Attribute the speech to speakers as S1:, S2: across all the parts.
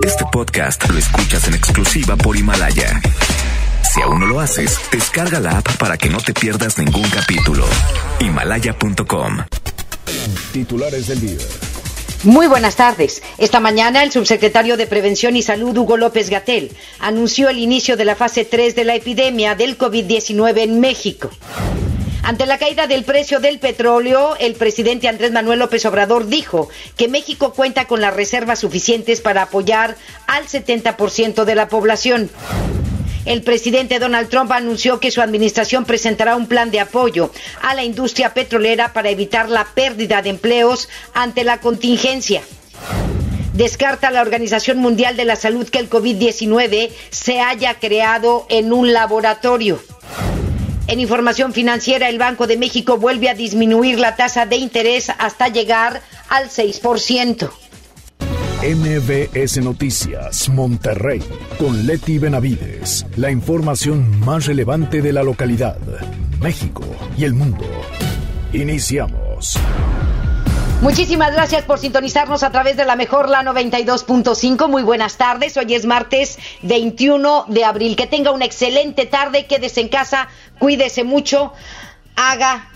S1: Este podcast lo escuchas en exclusiva por Himalaya. Si aún no lo haces, descarga la app para que no te pierdas ningún capítulo. Himalaya.com.
S2: Titulares del día.
S3: Muy buenas tardes. Esta mañana el subsecretario de Prevención y Salud, Hugo López Gatel, anunció el inicio de la fase 3 de la epidemia del COVID-19 en México. Ante la caída del precio del petróleo, el presidente Andrés Manuel López Obrador dijo que México cuenta con las reservas suficientes para apoyar al 70% de la población. El presidente Donald Trump anunció que su administración presentará un plan de apoyo a la industria petrolera para evitar la pérdida de empleos ante la contingencia. Descarta la Organización Mundial de la Salud que el COVID-19 se haya creado en un laboratorio. En información financiera, el Banco de México vuelve a disminuir la tasa de interés hasta llegar al 6%.
S2: MBS Noticias, Monterrey, con Leti Benavides. La información más relevante de la localidad, México y el mundo. Iniciamos.
S3: Muchísimas gracias por sintonizarnos a través de la mejor, la 92.5. Muy buenas tardes. Hoy es martes 21 de abril. Que tenga una excelente tarde. Quédese en casa. Cuídese mucho. Haga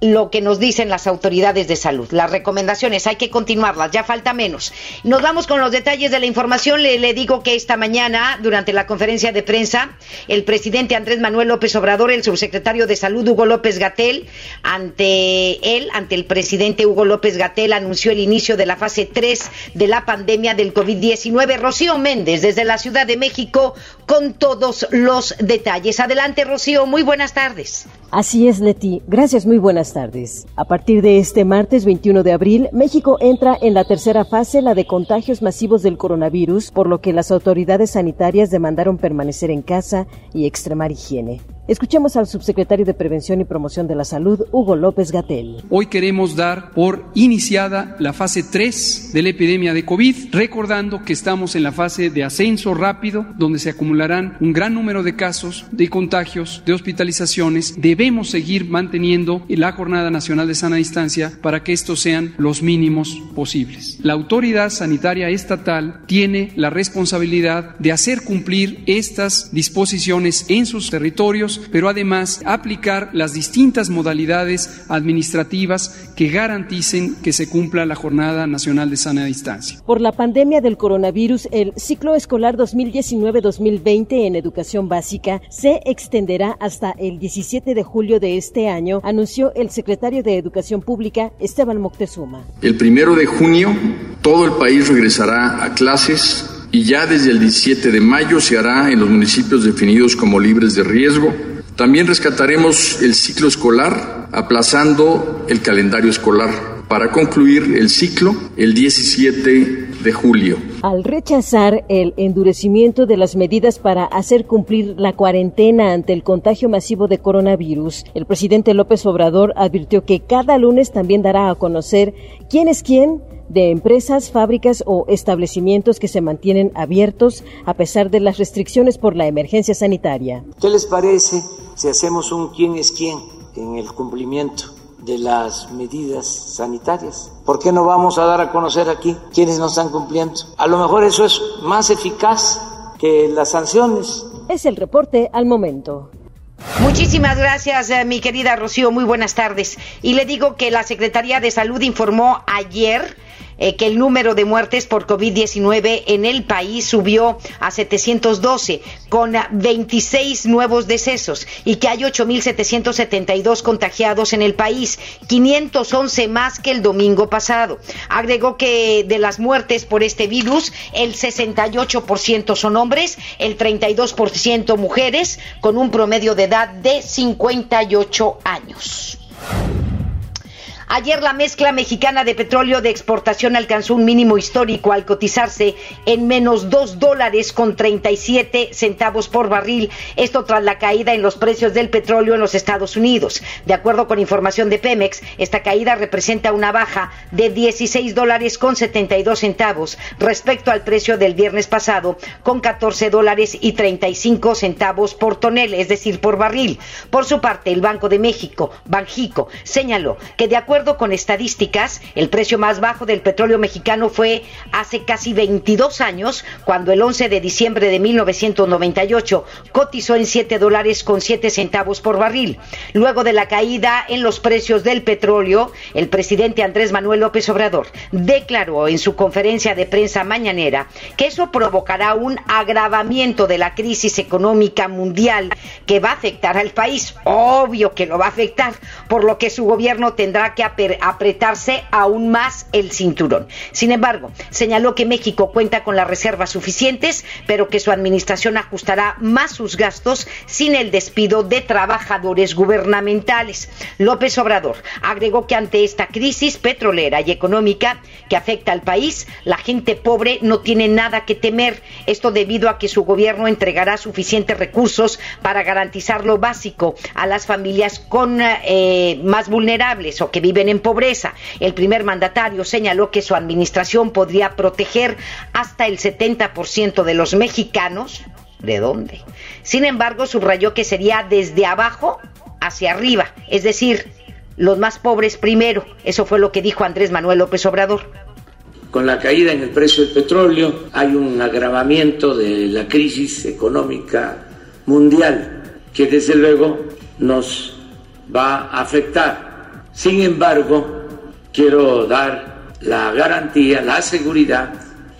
S3: lo que nos dicen las autoridades de salud. Las recomendaciones hay que continuarlas, ya falta menos. Nos vamos con los detalles de la información. Le, digo que esta mañana, durante la conferencia de prensa, el presidente Andrés Manuel López Obrador, el subsecretario de Salud Hugo López Gatel, ante él, ante el presidente Hugo López Gatel, anunció el inicio de la fase 3 de la pandemia del COVID-19. Rocío Méndez, desde la Ciudad de México, con todos los detalles. Adelante, Rocío, muy buenas tardes.
S4: Así es, Leti. Gracias, muy buenas tardes. A partir de este martes 21 de abril, México entra en la tercera fase, la de contagios masivos del coronavirus, por lo que las autoridades sanitarias demandaron permanecer en casa y extremar higiene. Escuchemos al subsecretario de Prevención y Promoción de la Salud, Hugo López Gatel.
S5: Hoy queremos dar por iniciada la fase 3 de la epidemia de COVID, recordando que estamos en la fase de ascenso rápido, donde se acumularán un gran número de casos, de contagios, de hospitalizaciones. Debemos seguir manteniendo la Jornada Nacional de Sana Distancia para que estos sean los mínimos posibles. La autoridad sanitaria estatal tiene la responsabilidad de hacer cumplir estas disposiciones en sus territorios pero además aplicar las distintas modalidades administrativas que garanticen que se cumpla la Jornada Nacional de Sana Distancia.
S4: Por la pandemia del coronavirus, el ciclo escolar 2019-2020 en educación básica se extenderá hasta el 17 de julio de este año, anunció el secretario de Educación Pública, Esteban Moctezuma.
S6: El primero de junio, todo el país regresará a clases y ya desde el 17 de mayo se hará en los municipios definidos como libres de riesgo. También rescataremos el ciclo escolar, aplazando el calendario escolar para concluir el ciclo el 17 de julio.
S4: Al rechazar el endurecimiento de las medidas para hacer cumplir la cuarentena ante el contagio masivo de coronavirus, el presidente López Obrador advirtió que cada lunes también dará a conocer quién es quién de empresas, fábricas o establecimientos que se mantienen abiertos a pesar de las restricciones por la emergencia sanitaria.
S7: ¿Qué les parece si hacemos un quién es quién en el cumplimiento de las medidas sanitarias? ¿Por qué no vamos a dar a conocer aquí quiénes no están cumpliendo? A lo mejor eso es más eficaz que las sanciones.
S4: Es el reporte al momento.
S3: Muchísimas gracias, eh, mi querida Rocío. Muy buenas tardes. Y le digo que la Secretaría de Salud informó ayer eh, que el número de muertes por COVID-19 en el país subió a 712, con 26 nuevos decesos, y que hay 8.772 contagiados en el país, 511 más que el domingo pasado. Agregó que de las muertes por este virus, el 68% son hombres, el 32% mujeres, con un promedio de edad de 58 años. Ayer la mezcla mexicana de petróleo de exportación alcanzó un mínimo histórico al cotizarse en menos 2 dólares con 37 centavos por barril. Esto tras la caída en los precios del petróleo en los Estados Unidos. De acuerdo con información de Pemex, esta caída representa una baja de 16 dólares con 72 centavos respecto al precio del viernes pasado con 14 dólares y 35 centavos por tonel, es decir, por barril. Por su parte, el Banco de México, Banjico, señaló que de acuerdo acuerdo con estadísticas, el precio más bajo del petróleo mexicano fue hace casi 22 años, cuando el 11 de diciembre de 1998 cotizó en 7 dólares con 7 centavos por barril. Luego de la caída en los precios del petróleo, el presidente Andrés Manuel López Obrador declaró en su conferencia de prensa mañanera que eso provocará un agravamiento de la crisis económica mundial que va a afectar al país. Obvio que lo va a afectar, por lo que su gobierno tendrá que apretarse aún más el cinturón. Sin embargo, señaló que México cuenta con las reservas suficientes, pero que su administración ajustará más sus gastos sin el despido de trabajadores gubernamentales. López Obrador agregó que ante esta crisis petrolera y económica que afecta al país, la gente pobre no tiene nada que temer. Esto debido a que su gobierno entregará suficientes recursos para garantizar lo básico a las familias con eh, más vulnerables o que viven en pobreza. El primer mandatario señaló que su administración podría proteger hasta el 70% de los mexicanos. ¿De dónde? Sin embargo, subrayó que sería desde abajo hacia arriba, es decir, los más pobres primero. Eso fue lo que dijo Andrés Manuel López Obrador.
S8: Con la caída en el precio del petróleo hay un agravamiento de la crisis económica mundial que desde luego nos va a afectar. Sin embargo, quiero dar la garantía, la seguridad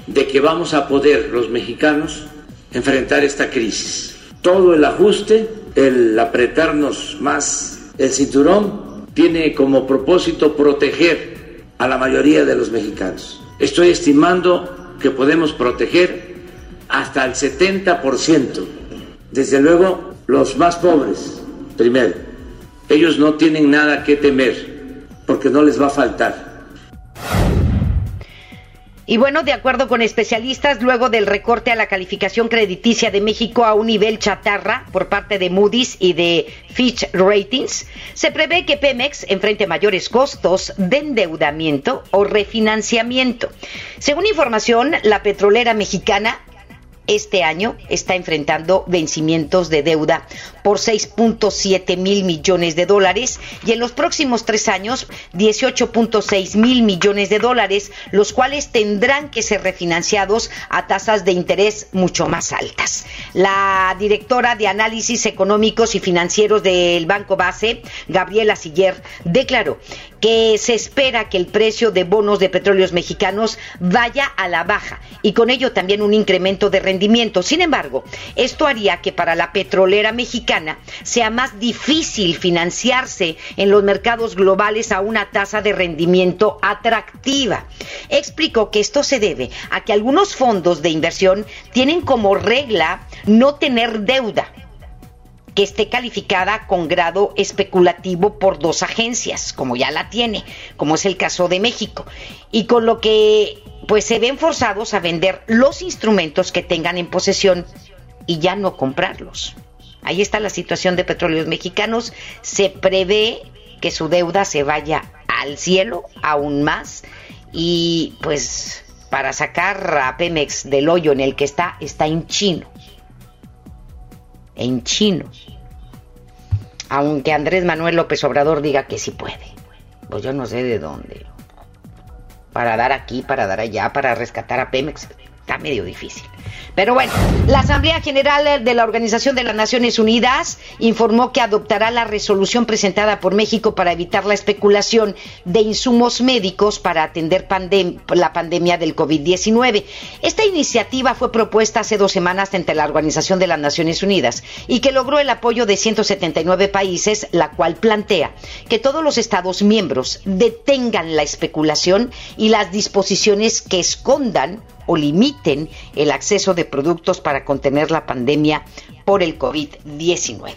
S8: de que vamos a poder los mexicanos enfrentar esta crisis. Todo el ajuste, el apretarnos más el cinturón, tiene como propósito proteger a la mayoría de los mexicanos. Estoy estimando que podemos proteger hasta el 70%. Desde luego, los más pobres, primero. Ellos no tienen nada que temer porque no les va a faltar.
S3: Y bueno, de acuerdo con especialistas, luego del recorte a la calificación crediticia de México a un nivel chatarra por parte de Moody's y de Fitch Ratings, se prevé que Pemex enfrente mayores costos de endeudamiento o refinanciamiento. Según información, la petrolera mexicana este año está enfrentando vencimientos de deuda por 6.7 mil millones de dólares y en los próximos tres años 18.6 mil millones de dólares, los cuales tendrán que ser refinanciados a tasas de interés mucho más altas. La directora de análisis económicos y financieros del Banco Base, Gabriela Siller, declaró que se espera que el precio de bonos de petróleos mexicanos vaya a la baja y con ello también un incremento de rendimiento. Sin embargo, esto haría que para la petrolera mexicana sea más difícil financiarse en los mercados globales a una tasa de rendimiento atractiva. Explicó que esto se debe a que algunos fondos de inversión tienen como regla no tener deuda que esté calificada con grado especulativo por dos agencias, como ya la tiene, como es el caso de México, y con lo que pues se ven forzados a vender los instrumentos que tengan en posesión y ya no comprarlos. Ahí está la situación de petróleos mexicanos. Se prevé que su deuda se vaya al cielo aún más y pues para sacar a Pemex del hoyo en el que está, está en chino en chino. Aunque Andrés Manuel López Obrador diga que sí puede. Pues yo no sé de dónde. Para dar aquí, para dar allá, para rescatar a Pemex. Está medio difícil. Pero bueno, la Asamblea General de la Organización de las Naciones Unidas informó que adoptará la resolución presentada por México para evitar la especulación de insumos médicos para atender la pandemia del COVID-19. Esta iniciativa fue propuesta hace dos semanas ante la Organización de las Naciones Unidas y que logró el apoyo de 179 países, la cual plantea que todos los Estados miembros detengan la especulación y las disposiciones que escondan o limiten el acceso de productos para contener la pandemia por el COVID-19.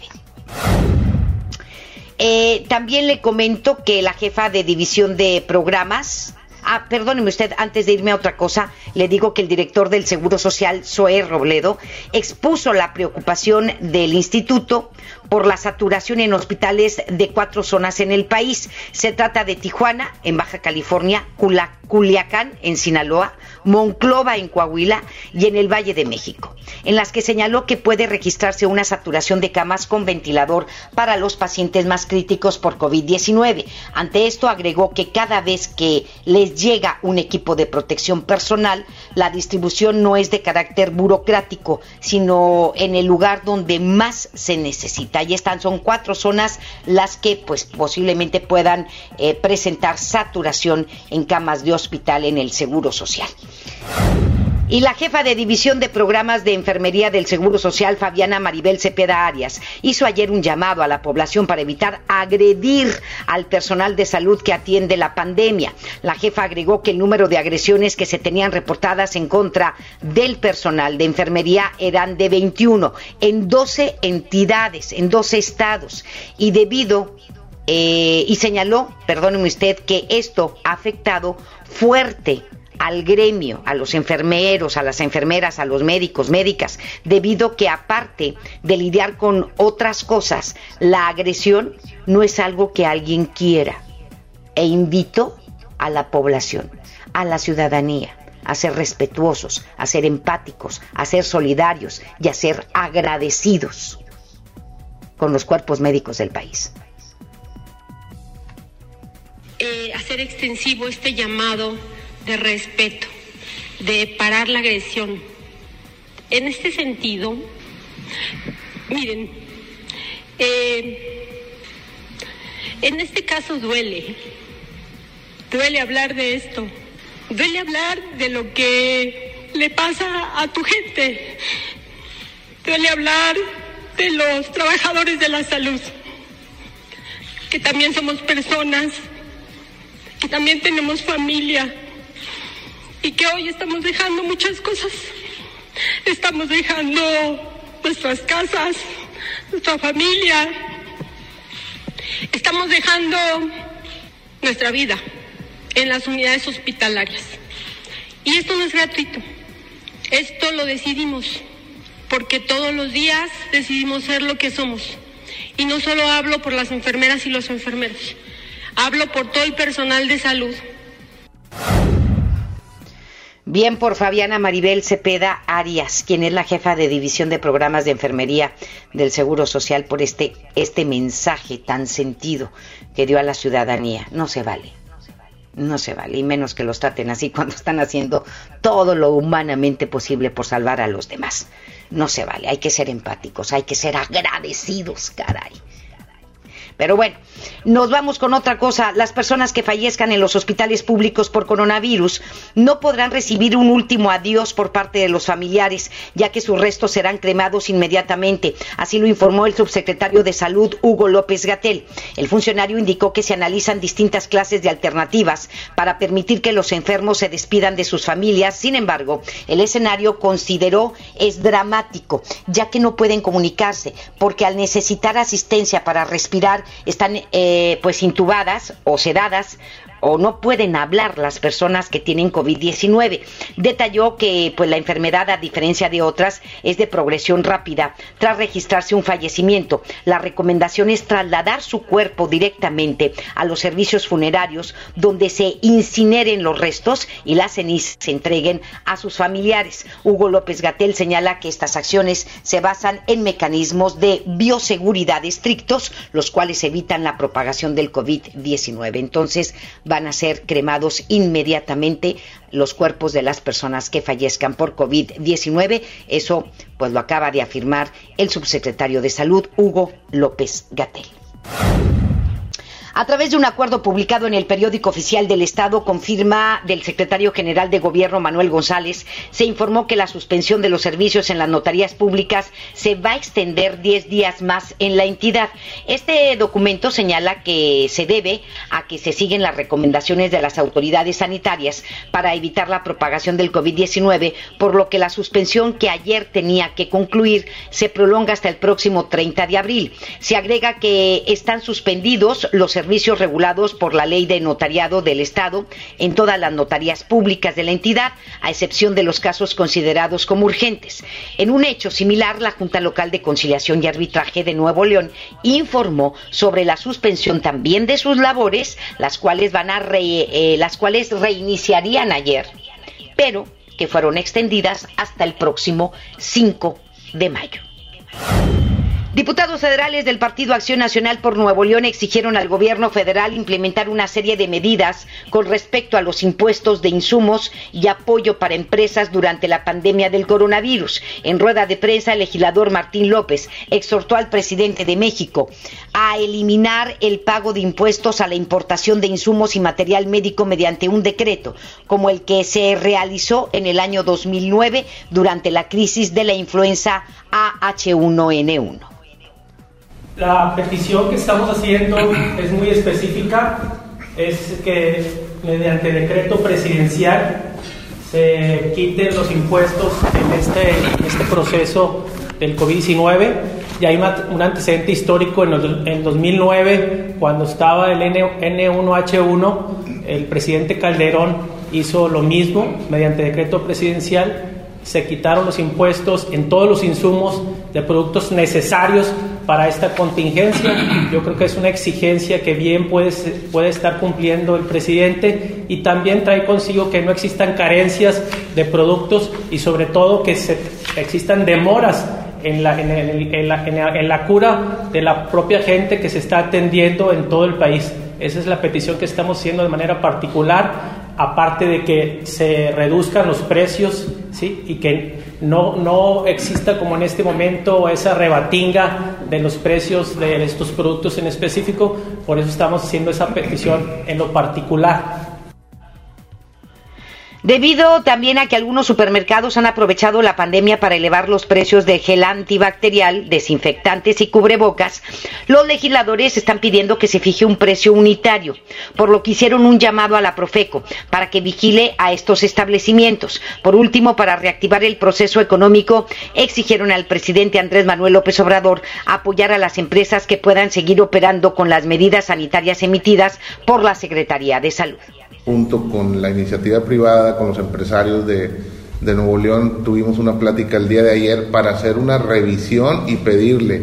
S3: Eh, también le comento que la jefa de división de programas, Ah, perdóneme usted, antes de irme a otra cosa, le digo que el director del Seguro Social, Zoé Robledo, expuso la preocupación del instituto por la saturación en hospitales de cuatro zonas en el país. Se trata de Tijuana, en Baja California, Culiacán, en Sinaloa, Monclova, en Coahuila y en el Valle de México. en las que señaló que puede registrarse una saturación de camas con ventilador para los pacientes más críticos por COVID-19. Ante esto agregó que cada vez que les llega un equipo de protección personal, la distribución no es de carácter burocrático, sino en el lugar donde más se necesita. Y están, son cuatro zonas las que pues posiblemente puedan eh, presentar saturación en camas de hospital en el Seguro Social. Y la jefa de división de programas de enfermería del Seguro Social, Fabiana Maribel Cepeda Arias, hizo ayer un llamado a la población para evitar agredir al personal de salud que atiende la pandemia. La jefa agregó que el número de agresiones que se tenían reportadas en contra del personal de enfermería eran de 21 en 12 entidades, en 12 estados. Y debido eh, y señaló, perdóneme usted, que esto ha afectado fuerte al gremio, a los enfermeros, a las enfermeras, a los médicos, médicas, debido que aparte de lidiar con otras cosas, la agresión no es algo que alguien quiera. E invito a la población, a la ciudadanía, a ser respetuosos, a ser empáticos, a ser solidarios y a ser agradecidos con los cuerpos médicos del país.
S9: Eh, hacer extensivo este llamado de respeto, de parar la agresión. En este sentido, miren, eh, en este caso duele, duele hablar de esto, duele hablar de lo que le pasa a tu gente, duele hablar de los trabajadores de la salud, que también somos personas, que también tenemos familia y que hoy estamos dejando muchas cosas. Estamos dejando nuestras casas, nuestra familia. Estamos dejando nuestra vida en las unidades hospitalarias. Y esto no es gratuito. Esto lo decidimos porque todos los días decidimos ser lo que somos. Y no solo hablo por las enfermeras y los enfermeros, hablo por todo el personal de salud
S3: Bien por Fabiana Maribel Cepeda Arias, quien es la jefa de división de programas de enfermería del Seguro Social, por este, este mensaje tan sentido que dio a la ciudadanía. No se vale, no se vale, y menos que los traten así cuando están haciendo todo lo humanamente posible por salvar a los demás. No se vale, hay que ser empáticos, hay que ser agradecidos, caray. Pero bueno, nos vamos con otra cosa. Las personas que fallezcan en los hospitales públicos por coronavirus no podrán recibir un último adiós por parte de los familiares, ya que sus restos serán cremados inmediatamente. Así lo informó el subsecretario de Salud, Hugo López Gatel. El funcionario indicó que se analizan distintas clases de alternativas para permitir que los enfermos se despidan de sus familias. Sin embargo, el escenario consideró es dramático, ya que no pueden comunicarse, porque al necesitar asistencia para respirar están eh, pues intubadas o sedadas o no pueden hablar las personas que tienen COVID-19. Detalló que pues la enfermedad a diferencia de otras es de progresión rápida tras registrarse un fallecimiento. La recomendación es trasladar su cuerpo directamente a los servicios funerarios donde se incineren los restos y las cenizas se entreguen a sus familiares. Hugo López Gatel señala que estas acciones se basan en mecanismos de bioseguridad estrictos, los cuales evitan la propagación del COVID-19. Entonces, van a ser cremados inmediatamente los cuerpos de las personas que fallezcan por COVID-19. Eso pues lo acaba de afirmar el subsecretario de Salud, Hugo López Gatel. A través de un acuerdo publicado en el periódico oficial del Estado, confirma del secretario general de Gobierno Manuel González, se informó que la suspensión de los servicios en las notarías públicas se va a extender 10 días más en la entidad. Este documento señala que se debe a que se siguen las recomendaciones de las autoridades sanitarias para evitar la propagación del COVID-19, por lo que la suspensión que ayer tenía que concluir se prolonga hasta el próximo 30 de abril. Se agrega que están suspendidos los servicios servicios regulados por la ley de notariado del Estado en todas las notarías públicas de la entidad, a excepción de los casos considerados como urgentes. En un hecho similar, la Junta Local de Conciliación y Arbitraje de Nuevo León informó sobre la suspensión también de sus labores, las cuales van a eh, las cuales reiniciarían ayer, pero que fueron extendidas hasta el próximo 5 de mayo. Diputados federales del Partido Acción Nacional por Nuevo León exigieron al gobierno federal implementar una serie de medidas con respecto a los impuestos de insumos y apoyo para empresas durante la pandemia del coronavirus. En rueda de prensa, el legislador Martín López exhortó al presidente de México a eliminar el pago de impuestos a la importación de insumos y material médico mediante un decreto, como el que se realizó en el año 2009 durante la crisis de la influenza AH1N1.
S10: La petición que estamos haciendo es muy específica, es que mediante decreto presidencial se quiten los impuestos en este, este proceso del COVID-19. Y hay un antecedente histórico en, en 2009, cuando estaba el N1H1, el presidente Calderón hizo lo mismo mediante decreto presidencial se quitaron los impuestos en todos los insumos de productos necesarios para esta contingencia. Yo creo que es una exigencia que bien puede, puede estar cumpliendo el presidente y también trae consigo que no existan carencias de productos y sobre todo que se, existan demoras en la, en, la, en la cura de la propia gente que se está atendiendo en todo el país. Esa es la petición que estamos haciendo de manera particular aparte de que se reduzcan los precios ¿sí? y que no, no exista como en este momento esa rebatinga de los precios de estos productos en específico, por eso estamos haciendo esa petición en lo particular
S3: Debido también a que algunos supermercados han aprovechado la pandemia para elevar los precios de gel antibacterial, desinfectantes y cubrebocas, los legisladores están pidiendo que se fije un precio unitario, por lo que hicieron un llamado a la Profeco para que vigile a estos establecimientos. Por último, para reactivar el proceso económico, exigieron al presidente Andrés Manuel López Obrador apoyar a las empresas que puedan seguir operando con las medidas sanitarias emitidas por la Secretaría de Salud
S11: junto con la iniciativa privada, con los empresarios de, Nuevo León, tuvimos una plática el día de ayer para hacer una revisión y pedirle,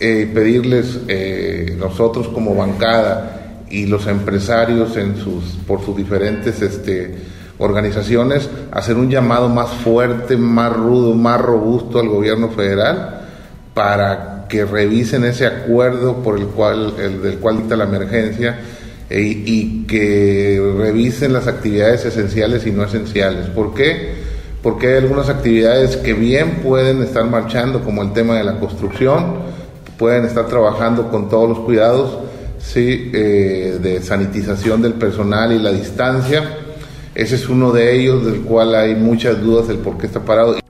S11: eh, pedirles eh, nosotros como bancada y los empresarios por sus diferentes este, organizaciones, hacer un llamado más fuerte, más rudo, más robusto al gobierno federal para que revisen ese acuerdo por el cual, el del cual dicta la emergencia e, y que revisen las actividades esenciales y no esenciales. ¿Por qué? Porque hay algunas actividades que bien pueden estar marchando, como el tema de la construcción, pueden estar trabajando con todos los cuidados ¿sí? Eh, de sanitización del personal y la distancia. Ese es uno de ellos, del cual hay muchas dudas del por qué está parado.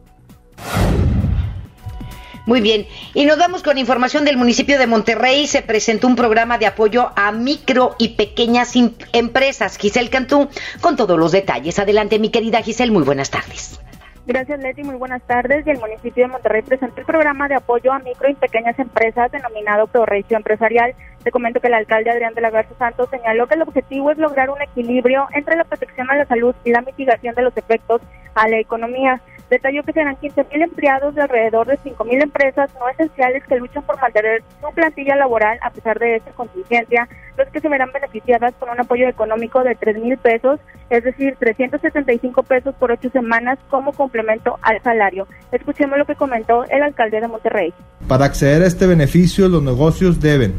S3: Muy bien, y nos vamos con información del municipio de Monterrey. Se presentó un programa de apoyo a micro y pequeñas empresas. Giselle Cantú, con todos los detalles. Adelante, mi querida Giselle, muy buenas tardes.
S12: Gracias, Leti. Muy buenas tardes. Y el municipio de Monterrey presentó el programa de apoyo a micro y pequeñas empresas denominado Progreso Empresarial. Te comento que el alcalde Adrián de la Garza Santos señaló que el objetivo es lograr un equilibrio entre la protección a la salud y la mitigación de los efectos a la economía. Detalló que serán 15.000 empleados de alrededor de 5.000 empresas no esenciales que luchan por mantener su plantilla laboral a pesar de esta contingencia, los que se verán beneficiadas con un apoyo económico de 3.000 pesos, es decir, 375 pesos por ocho semanas como complemento al salario. Escuchemos lo que comentó el alcalde de Monterrey.
S13: Para acceder a este beneficio, los negocios deben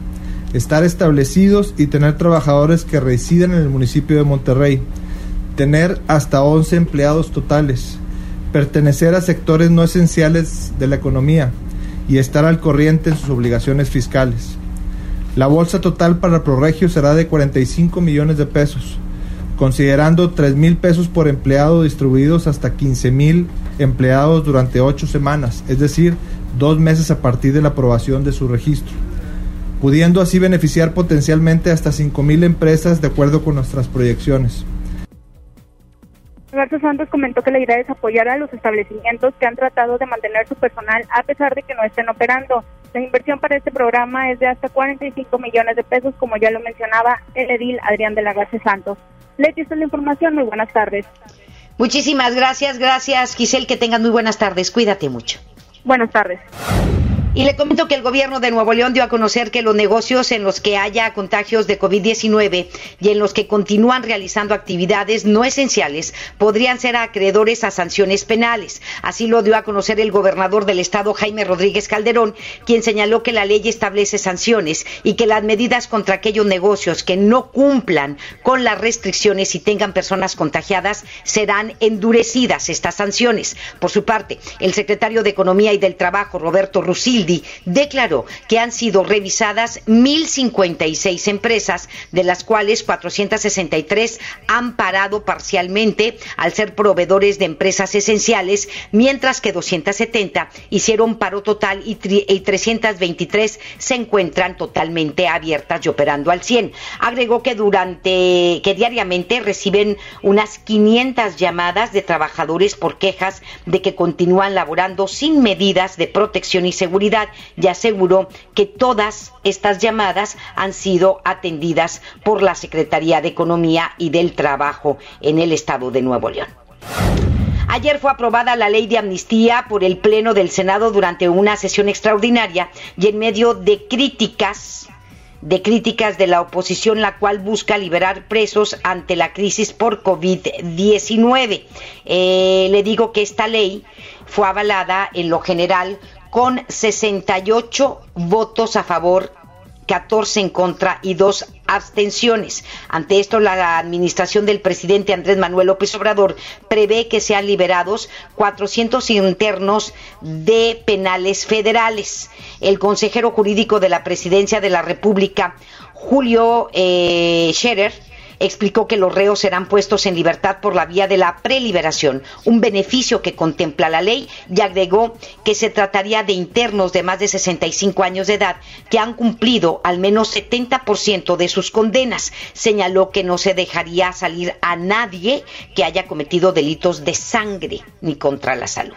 S13: estar establecidos y tener trabajadores que residen en el municipio de Monterrey, tener hasta 11 empleados totales, pertenecer a sectores no esenciales de la economía y estar al corriente en sus obligaciones fiscales. La bolsa total para Proregio será de 45 millones de pesos, considerando 3 mil pesos por empleado distribuidos hasta 15 mil empleados durante ocho semanas, es decir, dos meses a partir de la aprobación de su registro, pudiendo así beneficiar potencialmente hasta 5 mil empresas de acuerdo con nuestras proyecciones.
S12: Roberto Santos comentó que la idea es apoyar a los establecimientos que han tratado de mantener su personal a pesar de que no estén operando. La inversión para este programa es de hasta 45 millones de pesos, como ya lo mencionaba el edil Adrián de la Garza Santos. Leti, esta es la información. Muy buenas tardes.
S3: Muchísimas gracias, gracias Giselle, que tengan muy buenas tardes. Cuídate mucho.
S12: Buenas tardes.
S3: Y le comento que el gobierno de Nuevo León dio a conocer que los negocios en los que haya contagios de COVID-19 y en los que continúan realizando actividades no esenciales podrían ser acreedores a sanciones penales. Así lo dio a conocer el gobernador del estado, Jaime Rodríguez Calderón, quien señaló que la ley establece sanciones y que las medidas contra aquellos negocios que no cumplan con las restricciones y tengan personas contagiadas serán endurecidas estas sanciones. Por su parte, el secretario de Economía y del Trabajo, Roberto Rusil, declaró que han sido revisadas 1.056 empresas, de las cuales 463 han parado parcialmente al ser proveedores de empresas esenciales, mientras que 270 hicieron paro total y, 323 se encuentran totalmente abiertas y operando al 100. Agregó que durante que diariamente reciben unas 500 llamadas de trabajadores por quejas de que continúan laborando sin medidas de protección y seguridad y aseguró que todas estas llamadas han sido atendidas por la Secretaría de Economía y del Trabajo en el estado de Nuevo León. Ayer fue aprobada la ley de amnistía por el Pleno del Senado durante una sesión extraordinaria y en medio de críticas de críticas de la oposición, la cual busca liberar presos ante la crisis por COVID-19. Eh, le digo que esta ley fue avalada en lo general con 68 votos a favor 14 en contra y dos abstenciones. Ante esto, la administración del presidente Andrés Manuel López Obrador prevé que sean liberados 400 internos de penales federales. El consejero jurídico de la presidencia de la República, Julio eh, Scherer, explicó que los reos serán puestos en libertad por la vía de la preliberación, un beneficio que contempla la ley, y agregó que se trataría de internos de más de 65 años de edad que han cumplido al menos 70% de sus condenas. Señaló que no se dejaría salir a nadie que haya cometido delitos de sangre ni contra la salud.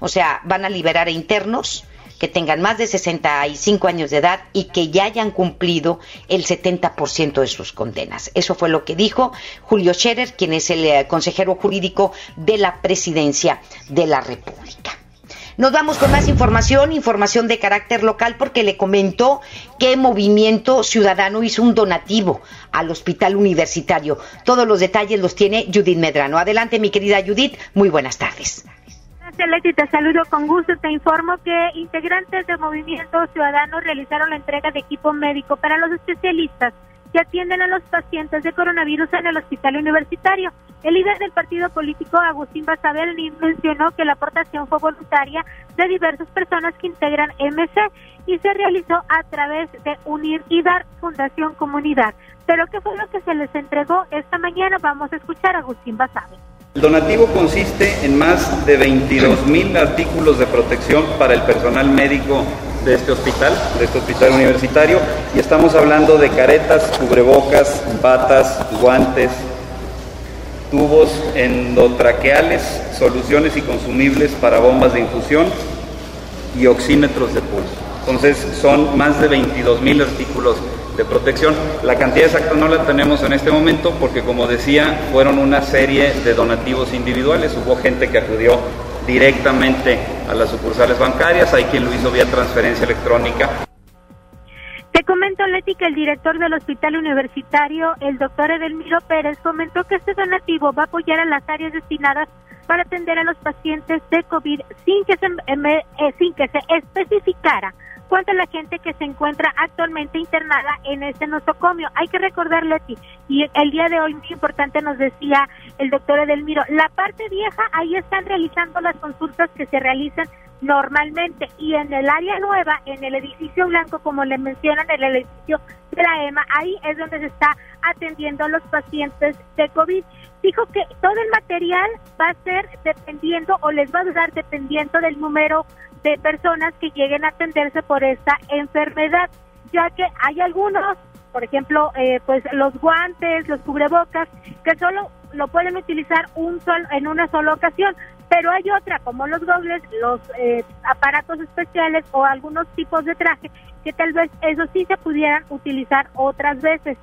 S3: O sea, van a liberar a internos que tengan más de 65 años de edad y que ya hayan cumplido el 70% de sus condenas. Eso fue lo que dijo Julio Scherer, quien es el eh, consejero jurídico de la presidencia de la República. Nos vamos con más información, información de carácter local, porque le comentó que Movimiento Ciudadano hizo un donativo al hospital universitario. Todos los detalles los tiene Judith Medrano. Adelante, mi querida Judith. Muy buenas tardes.
S14: Leti, te saludo con gusto. Te informo que integrantes del Movimiento Ciudadano realizaron la entrega de equipo médico para los especialistas que atienden a los pacientes de coronavirus en el hospital universitario. El líder del partido político, Agustín Basabel, mencionó que la aportación fue voluntaria de diversas personas que integran MC y se realizó a través de Unir y Dar Fundación Comunidad. Pero ¿qué fue lo que se les entregó esta mañana? Vamos a escuchar a Agustín Basabel.
S15: El donativo consiste en más de 22 mil artículos de protección para el personal médico de este hospital, de este hospital universitario, y estamos hablando de caretas, cubrebocas, batas, guantes, tubos endotraqueales, soluciones y consumibles para bombas de infusión y oxímetros de pulso. Entonces son más de 22 mil artículos de protección. La cantidad exacta no la tenemos en este momento porque, como decía, fueron una serie de donativos individuales. Hubo gente que acudió directamente a las sucursales bancarias, hay quien lo hizo vía transferencia electrónica.
S14: Te comento, Leti, que el director del hospital universitario, el doctor Edelmiro Pérez, comentó que este donativo va a apoyar a las áreas destinadas para atender a los pacientes de COVID sin que se, eh, sin que se especificara a la gente que se encuentra actualmente internada en este nosocomio. Hay que recordar, Leti, y el día de hoy muy importante nos decía el doctor Edelmiro, la parte vieja, ahí están realizando las consultas que se realizan normalmente y en el área nueva, en el edificio blanco, como le mencionan, en el edificio de la EMA, ahí es donde se está atendiendo a los pacientes de COVID. Dijo que todo el material va a ser dependiendo o les va a dar dependiendo del número de personas que lleguen a atenderse por esta enfermedad, ya que hay algunos, por ejemplo, eh, pues los guantes, los cubrebocas, que solo lo pueden utilizar un sol, en una sola ocasión, pero hay otra, como los gogles, los eh, aparatos especiales o algunos tipos de traje, que tal vez eso sí se pudieran utilizar otras veces.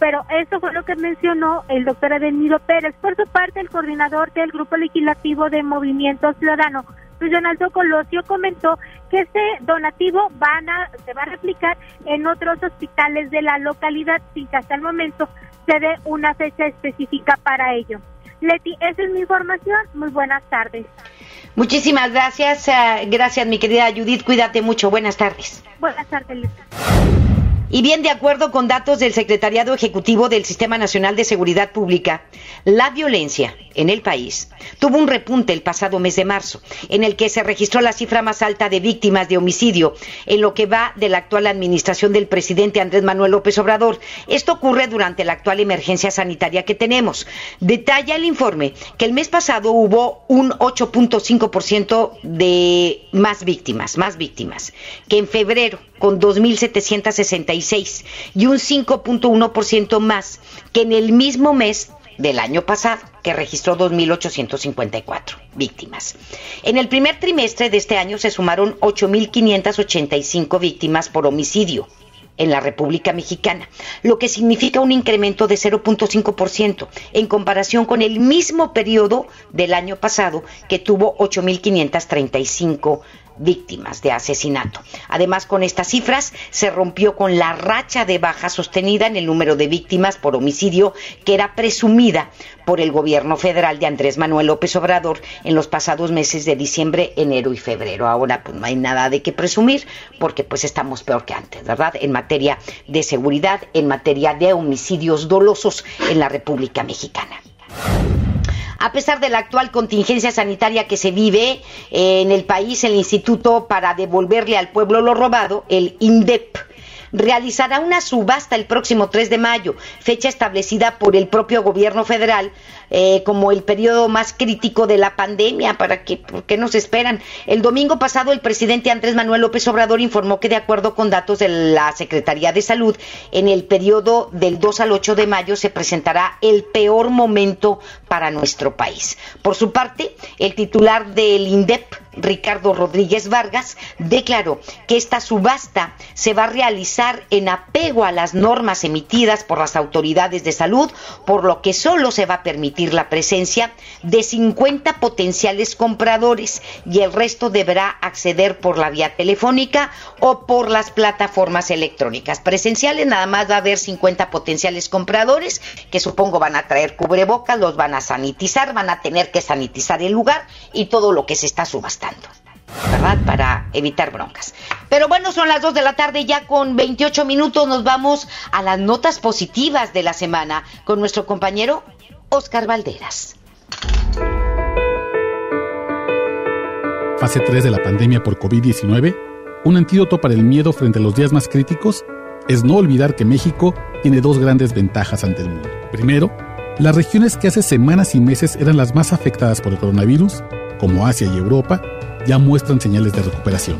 S14: Pero eso fue lo que mencionó el doctor Adelmido Pérez. Por su parte, el coordinador del Grupo Legislativo de Movimiento Ciudadano, José Alto Colosio comentó que este donativo van a, se va a replicar en otros hospitales de la localidad sin que hasta el momento se dé una fecha específica para ello. Leti, esa es mi información. Muy buenas tardes.
S3: Muchísimas gracias. Eh, gracias, mi querida Judith. Cuídate mucho. Buenas tardes.
S14: Buenas tardes, Leti.
S3: Y bien, de acuerdo con datos del Secretariado Ejecutivo del Sistema Nacional de Seguridad Pública, la violencia en el país tuvo un repunte el pasado mes de marzo, en el que se registró la cifra más alta de víctimas de homicidio en lo que va de la actual administración del presidente Andrés Manuel López Obrador. Esto ocurre durante la actual emergencia sanitaria que tenemos. Detalla el informe que el mes pasado hubo un 8.5% de más víctimas, más víctimas, que en febrero con 2.766 y un 5.1% más que en el mismo mes del año pasado, que registró 2.854 víctimas. En el primer trimestre de este año se sumaron 8.585 víctimas por homicidio en la República Mexicana, lo que significa un incremento de 0.5% en comparación con el mismo periodo del año pasado, que tuvo 8.535 víctimas de asesinato. Además, con estas cifras se rompió con la racha de baja sostenida en el número de víctimas por homicidio que era presumida por el gobierno federal de Andrés Manuel López Obrador en los pasados meses de diciembre, enero y febrero. Ahora pues no hay nada de qué presumir porque pues estamos peor que antes, ¿verdad? En materia de seguridad, en materia de homicidios dolosos en la República Mexicana. A pesar de la actual contingencia sanitaria que se vive eh, en el país, el Instituto para devolverle al pueblo lo robado, el INDEP, realizará una subasta el próximo 3 de mayo, fecha establecida por el propio gobierno federal eh, como el periodo más crítico de la pandemia, para que, ¿por qué nos esperan? El domingo pasado el presidente Andrés Manuel López Obrador informó que de acuerdo con datos de la Secretaría de Salud, en el periodo del 2 al 8 de mayo se presentará el peor momento para nuestro país. Por su parte, el titular del INDEP, Ricardo Rodríguez Vargas, declaró que esta subasta se va a realizar en apego a las normas emitidas por las autoridades de salud, por lo que solo se va a permitir la presencia de 50 potenciales compradores y el resto deberá acceder por la vía telefónica o por las plataformas electrónicas. Presenciales nada más va a haber 50 potenciales compradores que supongo van a traer cubrebocas, los van a sanitizar, van a tener que sanitizar el lugar y todo lo que se está subastando. Para evitar broncas. Pero bueno, son las 2 de la tarde, ya con 28 minutos nos vamos a las notas positivas de la semana con nuestro compañero Oscar Valderas.
S16: Fase 3 de la pandemia por COVID-19, un antídoto para el miedo frente a los días más críticos es no olvidar que México tiene dos grandes ventajas ante el mundo. Primero, las regiones que hace semanas y meses eran las más afectadas por el coronavirus, como Asia y Europa, ya muestran señales de recuperación,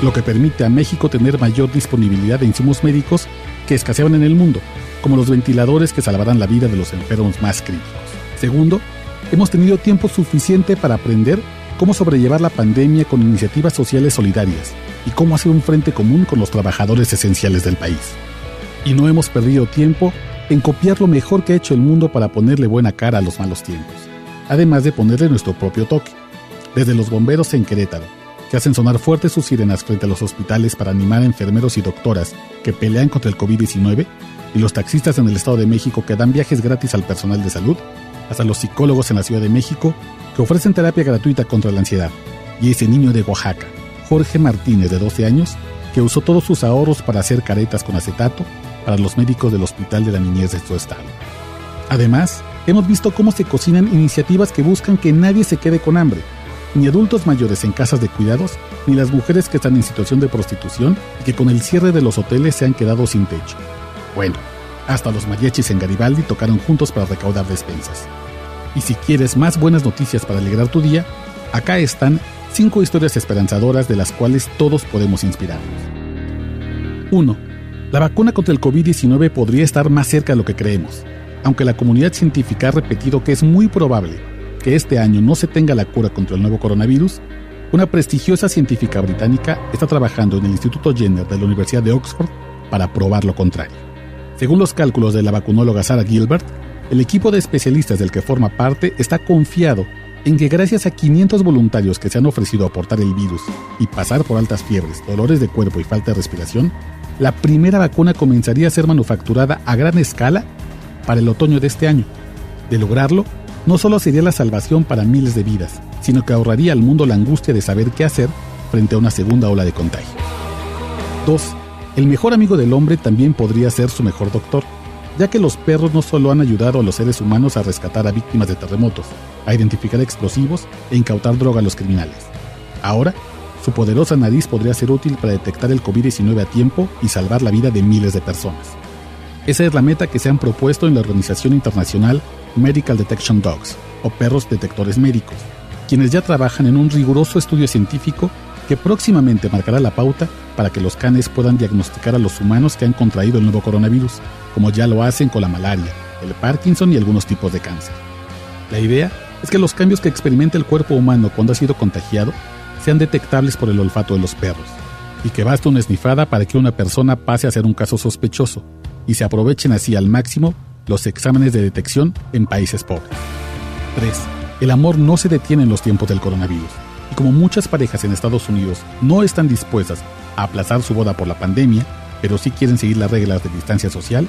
S16: lo que permite a México tener mayor disponibilidad de insumos médicos que escaseaban en el mundo, como los ventiladores que salvarán la vida de los enfermos más críticos. Segundo, hemos tenido tiempo suficiente para aprender cómo sobrellevar la pandemia con iniciativas sociales solidarias y cómo hacer un frente común con los trabajadores esenciales del país. Y no hemos perdido tiempo en copiar lo mejor que ha hecho el mundo para ponerle buena cara a los malos tiempos, además de ponerle nuestro propio toque. Desde los bomberos en Querétaro, que hacen sonar fuertes sus sirenas frente a los hospitales para animar a enfermeros y doctoras que pelean contra el COVID-19, y los taxistas en el Estado de México que dan viajes gratis al personal de salud, hasta los psicólogos en la Ciudad de México que ofrecen terapia gratuita contra la ansiedad, y ese niño de Oaxaca, Jorge Martínez, de 12 años, que usó todos sus ahorros para hacer caretas con acetato para los médicos del Hospital de la Niñez de su estado. Además, hemos visto cómo se cocinan iniciativas que buscan que nadie se quede con hambre, ni adultos mayores en casas de cuidados, ni las mujeres que están en situación de prostitución y que con el cierre de los hoteles se han quedado sin techo. Bueno, hasta los mariachis en Garibaldi tocaron juntos para recaudar despensas. Y si quieres más buenas noticias para alegrar tu día, acá están cinco historias esperanzadoras de las cuales todos podemos inspirarnos. 1. La vacuna contra el COVID-19 podría estar más cerca de lo que creemos, aunque la comunidad científica ha repetido que es muy probable que este año no se tenga la cura contra el nuevo coronavirus, una prestigiosa científica británica está trabajando en el Instituto Jenner de la Universidad de Oxford para probar lo contrario. Según los cálculos de la vacunóloga Sarah Gilbert, el equipo de especialistas del que forma parte está confiado en que gracias a 500 voluntarios que se han ofrecido a aportar el virus y pasar por altas fiebres, dolores de cuerpo y falta de respiración, la primera vacuna comenzaría a ser manufacturada a gran escala para el otoño de este año. De lograrlo, no solo sería la salvación para miles de vidas, sino que ahorraría al mundo la angustia de saber qué hacer frente a una segunda ola de contagio. 2. El mejor amigo del hombre también podría ser su mejor doctor, ya que los perros no solo han ayudado a los seres humanos a rescatar a víctimas de terremotos, a identificar explosivos e incautar droga a los criminales. Ahora, su poderosa nariz podría ser útil para detectar el COVID-19 a tiempo y salvar la vida de miles de personas. Esa es la meta que se han propuesto en la organización internacional Medical Detection Dogs, o perros detectores médicos, quienes ya trabajan en un riguroso estudio científico que próximamente marcará la pauta para que los canes puedan diagnosticar a los humanos que han contraído el nuevo coronavirus, como ya lo hacen con la malaria, el Parkinson y algunos tipos de cáncer. La idea es que los cambios que experimenta el cuerpo humano cuando ha sido contagiado sean detectables por el olfato de los perros, y que baste una esnifada para que una persona pase a ser un caso sospechoso, y se aprovechen así al máximo los exámenes de detección en países pobres. 3. El amor no se detiene en los tiempos del coronavirus y como muchas parejas en Estados Unidos no están dispuestas a aplazar su boda por la pandemia, pero sí quieren seguir las reglas de distancia social,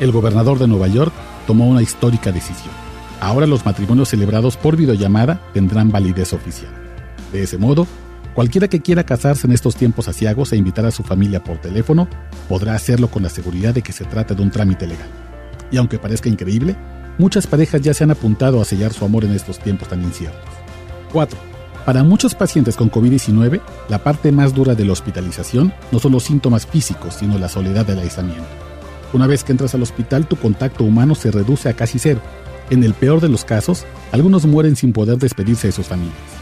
S16: el gobernador de Nueva York tomó una histórica decisión. Ahora los matrimonios celebrados por videollamada tendrán validez oficial. De ese modo, cualquiera que quiera casarse en estos tiempos asiagos e invitar a su familia por teléfono podrá hacerlo con la seguridad de que se trata de un trámite legal. Y aunque parezca increíble, muchas parejas ya se han apuntado a sellar su amor en estos tiempos tan inciertos. 4. Para muchos pacientes con COVID-19, la parte más dura de la hospitalización no son los síntomas físicos, sino la soledad del aislamiento. Una vez que entras al hospital, tu contacto humano se reduce a casi cero. En el peor de los casos, algunos mueren sin poder despedirse de sus familias.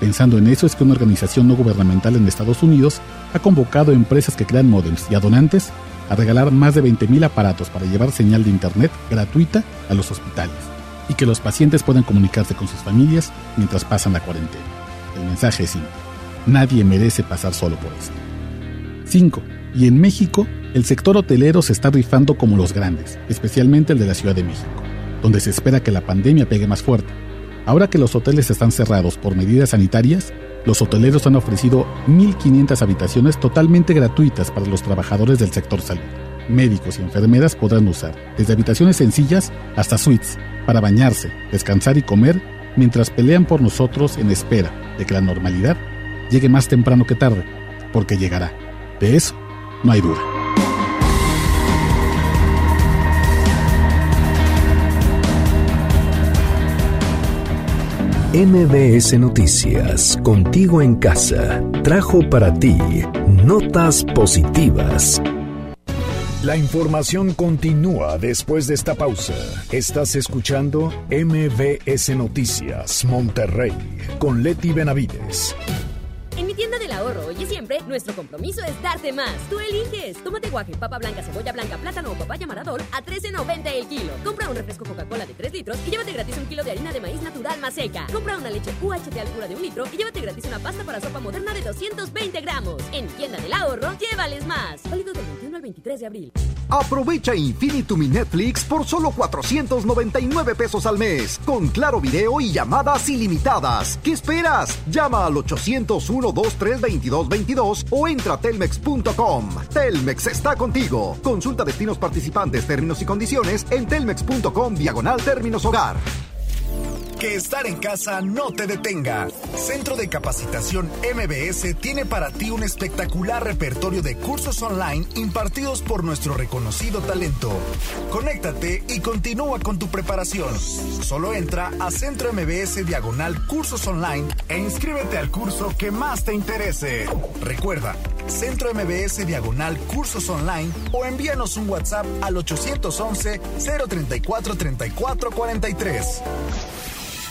S16: Pensando en eso es que una organización no gubernamental en Estados Unidos ha convocado a empresas que crean modems y a donantes a regalar más de 20.000 aparatos para llevar señal de Internet gratuita a los hospitales y que los pacientes puedan comunicarse con sus familias mientras pasan la cuarentena. El mensaje es simple. Nadie merece pasar solo por esto. 5. Y en México, el sector hotelero se está rifando como los grandes, especialmente el de la Ciudad de México, donde se espera que la pandemia pegue más fuerte. Ahora que los hoteles están cerrados por medidas sanitarias, los hoteleros han ofrecido 1.500 habitaciones totalmente gratuitas para los trabajadores del sector salud. Médicos y enfermeras podrán usar desde habitaciones sencillas hasta suites para bañarse, descansar y comer mientras pelean por nosotros en espera de que la normalidad llegue más temprano que tarde, porque llegará. De eso no hay duda.
S2: MBS Noticias, contigo en casa, trajo para ti notas positivas. La información continúa después de esta pausa. Estás escuchando MBS Noticias Monterrey con Leti Benavides.
S17: Nuestro compromiso es darte más. Tú eliges. Tómate guaje, papa blanca, cebolla blanca, plátano o papaya maradol a 13.90 el kilo. Compra un refresco Coca-Cola de 3 litros y llévate gratis un kilo de harina de maíz natural más seca. Compra una leche UHT altura de un litro y llévate gratis una pasta para sopa moderna de 220 gramos. En tienda del ahorro, llévales más. Válido del 21 al 23 de abril.
S18: Aprovecha Infinitum y Netflix por solo 499 pesos al mes, con claro video y llamadas ilimitadas. ¿Qué esperas? Llama al 801 23 2222 o entra a telmex.com. Telmex está contigo. Consulta destinos participantes, términos y condiciones en telmex.com diagonal términos hogar.
S19: Que estar en casa no te detenga. Centro de Capacitación MBS tiene para ti un espectacular repertorio de cursos online impartidos por nuestro reconocido talento. Conéctate y continúa con tu preparación. Solo entra a Centro MBS Diagonal Cursos Online e inscríbete al curso que más te interese. Recuerda, Centro MBS Diagonal Cursos Online o envíanos un WhatsApp al 811 034 34 43.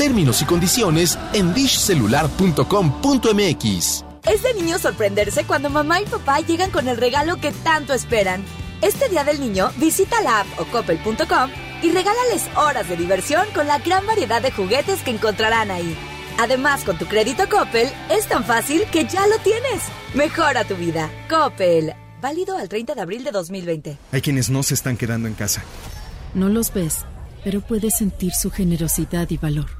S20: Términos y condiciones en dishcelular.com.mx.
S21: Es de niño sorprenderse cuando mamá y papá llegan con el regalo que tanto esperan. Este Día del Niño, visita la app o coppel.com y regálales horas de diversión con la gran variedad de juguetes que encontrarán ahí. Además, con tu crédito Coppel, es tan fácil que ya lo tienes. Mejora tu vida. Coppel. Válido al 30 de abril de 2020.
S22: Hay quienes no se están quedando en casa.
S23: No los ves, pero puedes sentir su generosidad y valor.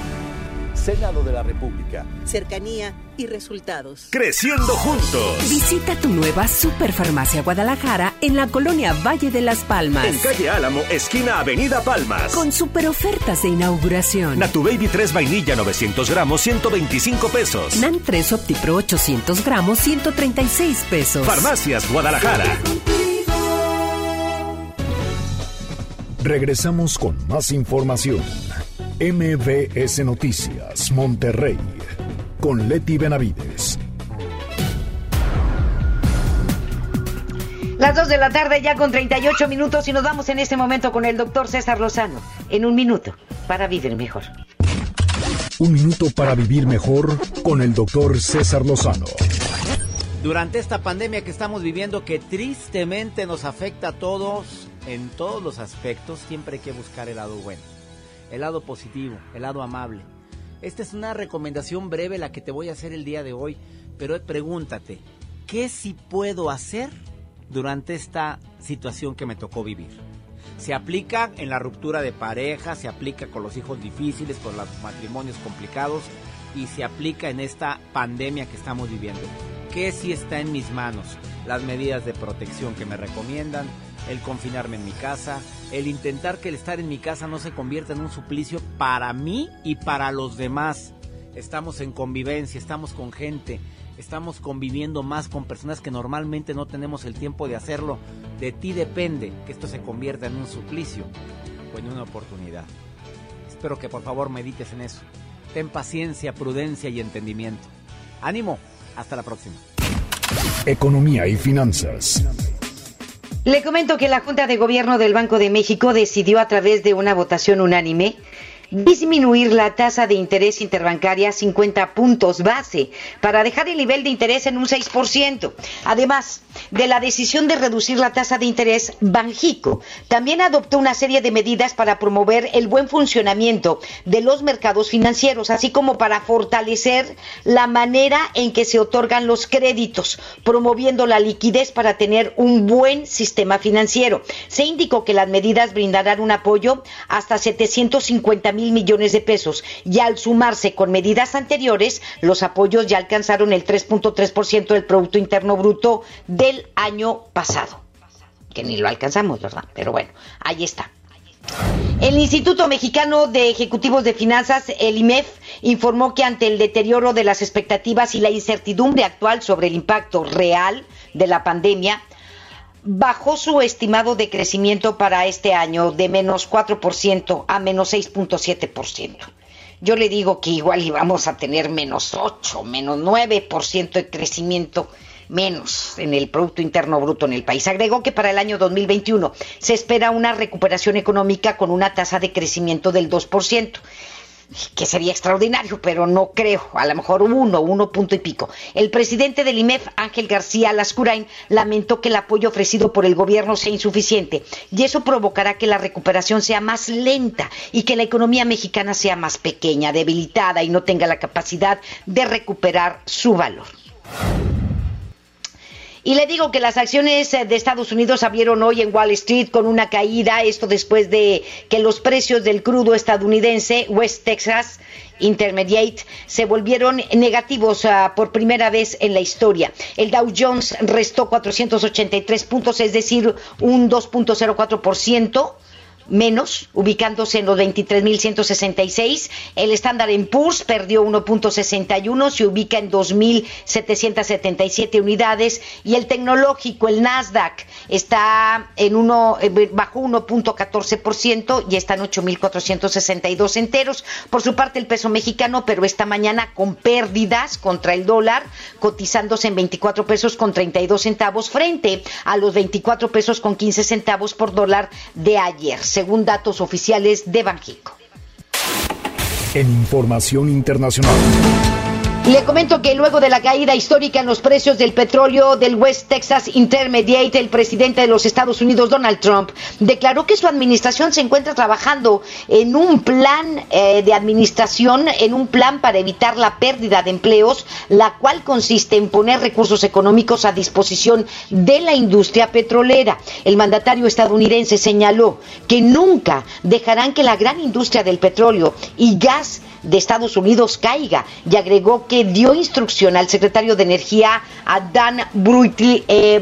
S24: Senado de la República.
S25: Cercanía y resultados.
S26: Creciendo juntos.
S27: Visita tu nueva Superfarmacia Guadalajara en la colonia Valle de las Palmas.
S26: En calle Álamo, esquina Avenida Palmas.
S27: Con super ofertas de inauguración.
S26: Natu Baby 3 vainilla 900 gramos, 125 pesos.
S27: Nan 3 OptiPro 800 gramos, 136 pesos.
S26: Farmacias Guadalajara.
S2: Regresamos con más información. MBS Noticias, Monterrey, con Leti Benavides.
S3: Las 2 de la tarde ya con 38 minutos y nos vamos en este momento con el doctor César Lozano. En un minuto, para vivir mejor.
S2: Un minuto para vivir mejor con el doctor César Lozano.
S28: Durante esta pandemia que estamos viviendo, que tristemente nos afecta a todos en todos los aspectos, siempre hay que buscar el lado bueno el lado positivo, el lado amable. Esta es una recomendación breve la que te voy a hacer el día de hoy, pero pregúntate, ¿qué sí puedo hacer durante esta situación que me tocó vivir? Se aplica en la ruptura de pareja, se aplica con los hijos difíciles, con los matrimonios complicados y se aplica en esta pandemia que estamos viviendo. ¿Qué sí está en mis manos? Las medidas de protección que me recomiendan, el confinarme en mi casa, el intentar que el estar en mi casa no se convierta en un suplicio para mí y para los demás. Estamos en convivencia, estamos con gente, estamos conviviendo más con personas que normalmente no tenemos el tiempo de hacerlo. De ti depende que esto se convierta en un suplicio o en una oportunidad. Espero que por favor medites en eso. Ten paciencia, prudencia y entendimiento. Ánimo, hasta la próxima.
S2: Economía y finanzas.
S3: Le comento que la Junta de Gobierno del Banco de México decidió a través de una votación unánime disminuir la tasa de interés interbancaria a 50 puntos base para dejar el nivel de interés en un 6%. Además de la decisión de reducir la tasa de interés, Banjico también adoptó una serie de medidas para promover el buen funcionamiento de los mercados financieros, así como para fortalecer la manera en que se otorgan los créditos, promoviendo la liquidez para tener un buen sistema financiero. Se indicó que las medidas brindarán un apoyo hasta 750 mil millones de pesos y al sumarse con medidas anteriores, los apoyos ya alcanzaron el 3.3% del Producto Interno Bruto del año pasado. Que ni lo alcanzamos, ¿verdad? Pero bueno, ahí está. El Instituto Mexicano de Ejecutivos de Finanzas, el IMEF, informó que ante el deterioro de las expectativas y la incertidumbre actual sobre el impacto real de la pandemia, bajó su estimado de crecimiento para este año de menos 4% a menos 6.7%. Yo le digo que igual íbamos a tener menos 8, menos 9% de crecimiento menos en el Producto Interno Bruto en el país. Agregó que para el año 2021 se espera una recuperación económica con una tasa de crecimiento del 2% que sería extraordinario, pero no creo, a lo mejor uno, uno punto y pico. El presidente del IMEF, Ángel García Lascurain, lamentó que el apoyo ofrecido por el gobierno sea insuficiente y eso provocará que la recuperación sea más lenta y que la economía mexicana sea más pequeña, debilitada y no tenga la capacidad de recuperar su valor. Y le digo que las acciones eh, de Estados Unidos abrieron hoy en Wall Street con una caída, esto después de que los precios del crudo estadounidense West Texas Intermediate se volvieron negativos uh, por primera vez en la historia. El Dow Jones restó 483 puntos, es decir, un 2.04% menos, ubicándose en los 23.166. El estándar en Poor's perdió 1.61, se ubica en 2.777 unidades y el tecnológico, el Nasdaq, está en uno eh, bajo 1.14% y está en 8.462 enteros. Por su parte, el peso mexicano, pero esta mañana con pérdidas contra el dólar, cotizándose en 24 pesos con 32 centavos frente a los 24 pesos con 15 centavos por dólar de ayer según datos oficiales de Banjico.
S2: En información internacional.
S3: Le comento que luego de la caída histórica en los precios del petróleo del West Texas Intermediate, el presidente de los Estados Unidos, Donald Trump, declaró que su administración se encuentra trabajando en un plan eh, de administración, en un plan para evitar la pérdida de empleos, la cual consiste en poner recursos económicos a disposición de la industria petrolera. El mandatario estadounidense señaló que nunca dejarán que la gran industria del petróleo y gas de Estados Unidos caiga y agregó que dio instrucción al secretario de Energía a Dan eh,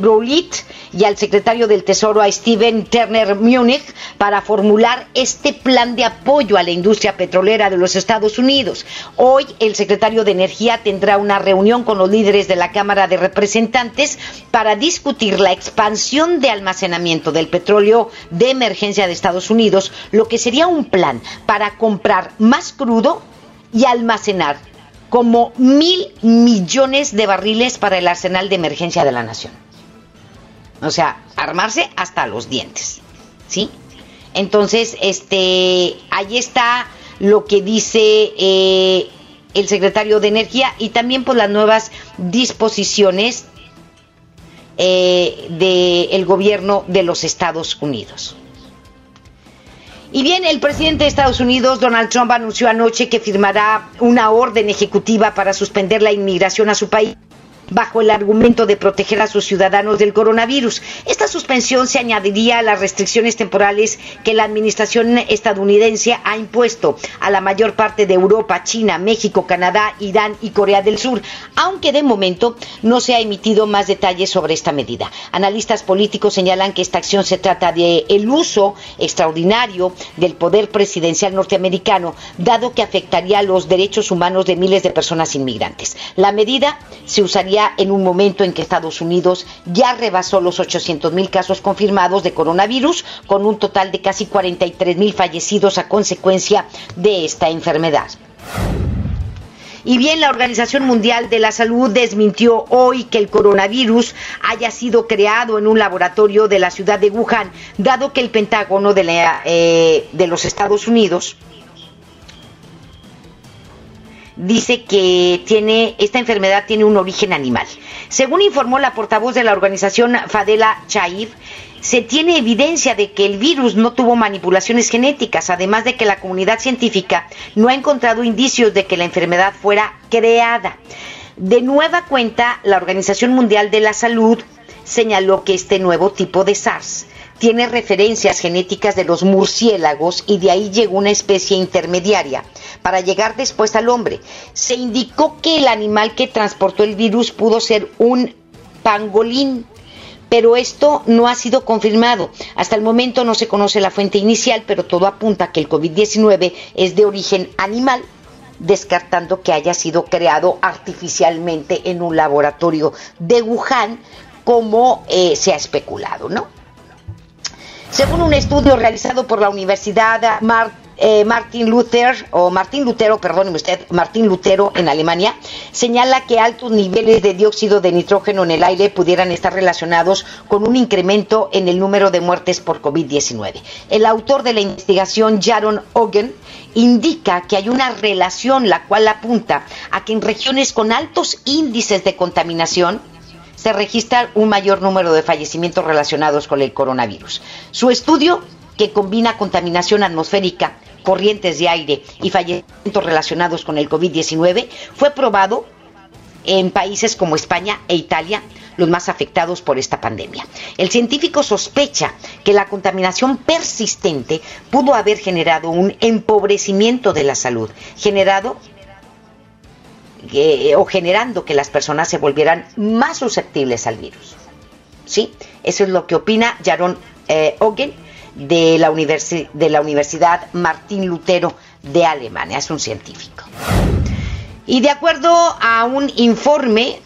S3: y al secretario del Tesoro a Steven Turner Munich para formular este plan de apoyo a la industria petrolera de los Estados Unidos. Hoy el secretario de Energía tendrá una reunión con los líderes de la Cámara de Representantes para discutir la expansión de almacenamiento del petróleo de emergencia de Estados Unidos, lo que sería un plan para comprar más crudo y almacenar como mil millones de barriles para el arsenal de emergencia de la nación. O sea, armarse hasta los dientes. ¿Sí? Entonces, este, ahí está lo que dice eh, el secretario de Energía y también por las nuevas disposiciones eh, del gobierno de los Estados Unidos. Y bien, el presidente de Estados Unidos, Donald Trump, anunció anoche que firmará una orden ejecutiva para suspender la inmigración a su país bajo el argumento de proteger a sus ciudadanos del coronavirus. Esta suspensión se añadiría a las restricciones temporales que la administración estadounidense ha impuesto a la mayor parte de Europa, China, México, Canadá, Irán y Corea del Sur, aunque de momento no se ha emitido más detalles sobre esta medida. Analistas políticos señalan que esta acción se trata de el uso extraordinario del poder presidencial norteamericano, dado que afectaría los derechos humanos de miles de personas inmigrantes. La medida se usaría en un momento en que Estados Unidos ya rebasó los 800 mil casos confirmados de coronavirus, con un total de casi 43 mil fallecidos a consecuencia de esta enfermedad. Y bien, la Organización Mundial de la Salud desmintió hoy que el coronavirus haya sido creado en un laboratorio de la ciudad de Wuhan, dado que el Pentágono de, eh, de los Estados Unidos dice que tiene esta enfermedad tiene un origen animal. Según informó la portavoz de la organización Fadela Chaib, se tiene evidencia de que el virus no tuvo manipulaciones genéticas, además de que la comunidad científica no ha encontrado indicios de que la enfermedad fuera creada. De nueva cuenta, la Organización Mundial de la Salud señaló que este nuevo tipo de SARS tiene referencias genéticas de los murciélagos y de ahí llegó una especie intermediaria para llegar después al hombre. Se indicó que el animal que transportó el virus pudo ser un pangolín, pero esto no ha sido confirmado. Hasta el momento no se conoce la fuente inicial, pero todo apunta a que el COVID-19 es de origen animal descartando que haya sido creado artificialmente en un laboratorio de Wuhan, como eh, se ha especulado, ¿no? Según un estudio realizado por la Universidad eh, Martin Luther, o Martín Lutero, perdóneme usted, Martín Lutero en Alemania, señala que altos niveles de dióxido de nitrógeno en el aire pudieran estar relacionados con un incremento en el número de muertes por COVID-19. El autor de la investigación, Jaron Ogen, indica que hay una relación la cual apunta a que en regiones con altos índices de contaminación, se registra un mayor número de fallecimientos relacionados con el coronavirus. Su estudio, que combina contaminación atmosférica, corrientes de aire y fallecimientos relacionados con el COVID-19, fue probado en países como España e Italia, los más afectados por esta pandemia. El científico sospecha que la contaminación persistente pudo haber generado un empobrecimiento de la salud, generado eh, o generando que las personas se volvieran más susceptibles al virus. ¿Sí? Eso es lo que opina Jaron eh, de la, de la Universidad Martín Lutero de Alemania. Es un científico. Y de acuerdo a un informe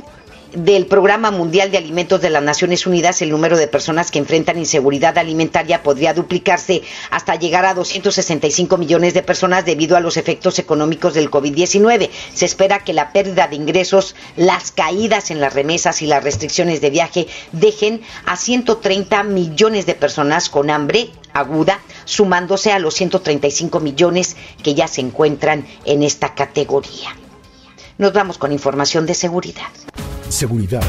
S3: del Programa Mundial de Alimentos de las Naciones Unidas, el número de personas que enfrentan inseguridad alimentaria podría duplicarse hasta llegar a 265 millones de personas debido a los efectos económicos del COVID-19. Se espera que la pérdida de ingresos, las caídas en las remesas y las restricciones de viaje dejen a 130 millones de personas con hambre aguda, sumándose a los 135 millones que ya se encuentran en esta categoría. Nos vamos con información de seguridad.
S2: Seguridad.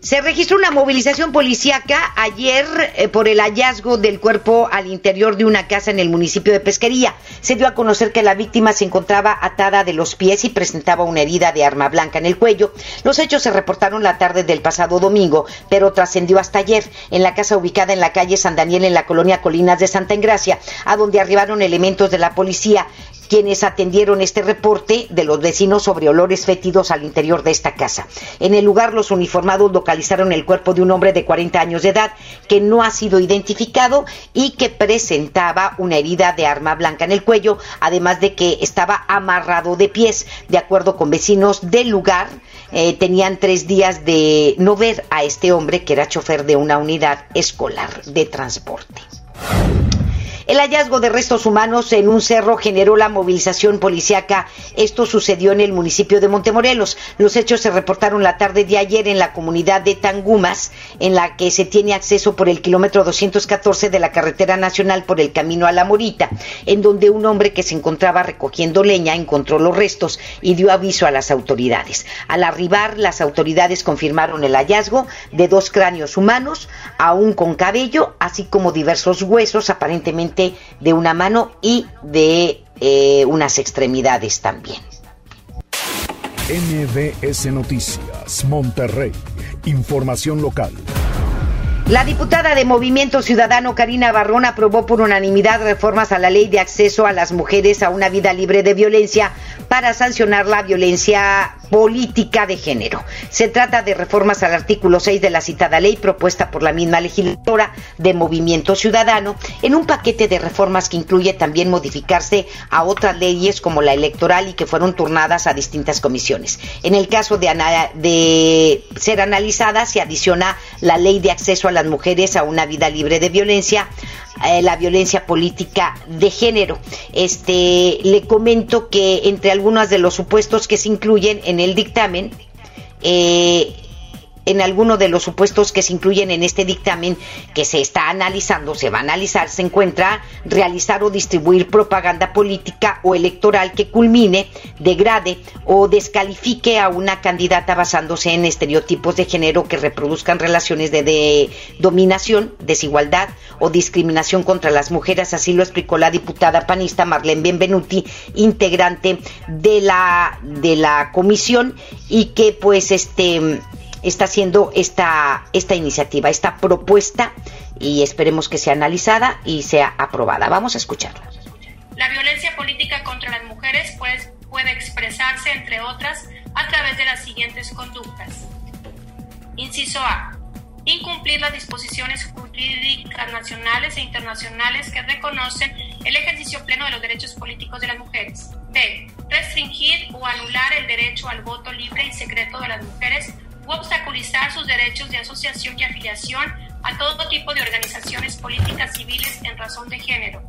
S3: Se registró una movilización policíaca ayer eh, por el hallazgo del cuerpo al interior de una casa en el municipio de Pesquería. Se dio a conocer que la víctima se encontraba atada de los pies y presentaba una herida de arma blanca en el cuello. Los hechos se reportaron la tarde del pasado domingo, pero trascendió hasta ayer en la casa ubicada en la calle San Daniel en la colonia Colinas de Santa Engracia, a donde arribaron elementos de la policía quienes atendieron este reporte de los vecinos sobre olores fétidos al interior de esta casa. En el lugar, los uniformados localizaron el cuerpo de un hombre de 40 años de edad que no ha sido identificado y que presentaba una herida de arma blanca en el cuello, además de que estaba amarrado de pies. De acuerdo con vecinos del lugar, eh, tenían tres días de no ver a este hombre que era chofer de una unidad escolar de transporte. El hallazgo de restos humanos en un cerro generó la movilización policiaca. Esto sucedió en el municipio de Montemorelos. Los hechos se reportaron la tarde de ayer en la comunidad de Tangumas, en la que se tiene acceso por el kilómetro 214 de la carretera nacional por el camino a La Morita, en donde un hombre que se encontraba recogiendo leña encontró los restos y dio aviso a las autoridades. Al arribar, las autoridades confirmaron el hallazgo de dos cráneos humanos, aún con cabello, así como diversos huesos aparentemente de una mano y de eh, unas extremidades también.
S2: MBS Noticias, Monterrey, información local.
S3: La diputada de Movimiento Ciudadano Karina Barrón aprobó por unanimidad reformas a la ley de acceso a las mujeres a una vida libre de violencia para sancionar la violencia política de género. Se trata de reformas al artículo 6 de la citada ley propuesta por la misma legisladora de Movimiento Ciudadano en un paquete de reformas que incluye también modificarse a otras leyes como la electoral y que fueron turnadas a distintas comisiones. En el caso de, ser analizada se adiciona la ley de acceso a las mujeres a una vida libre de violencia, eh, la violencia política de género. Este, le comento que entre algunos de los supuestos que se incluyen en el dictamen, eh, en alguno de los supuestos que se incluyen en este dictamen que se está analizando, se va a analizar, se encuentra realizar o distribuir propaganda política o electoral que culmine, degrade o descalifique a una candidata basándose en estereotipos de género que reproduzcan relaciones de, dominación, desigualdad o discriminación contra las mujeres, así lo explicó la diputada panista Marlene Benvenuti, integrante de la de la comisión y que pues este está haciendo esta, esta iniciativa, esta propuesta y esperemos que sea analizada y sea aprobada. Vamos a escucharla.
S29: La violencia política contra las mujeres pues, puede expresarse, entre otras, a través de las siguientes conductas. Inciso A. Incumplir las disposiciones jurídicas nacionales e internacionales que reconocen el ejercicio pleno de los derechos políticos de las mujeres. B. Restringir o anular el derecho al voto libre y secreto de las mujeres obstaculizar sus derechos de asociación y afiliación a todo tipo de organizaciones políticas civiles en razón de género.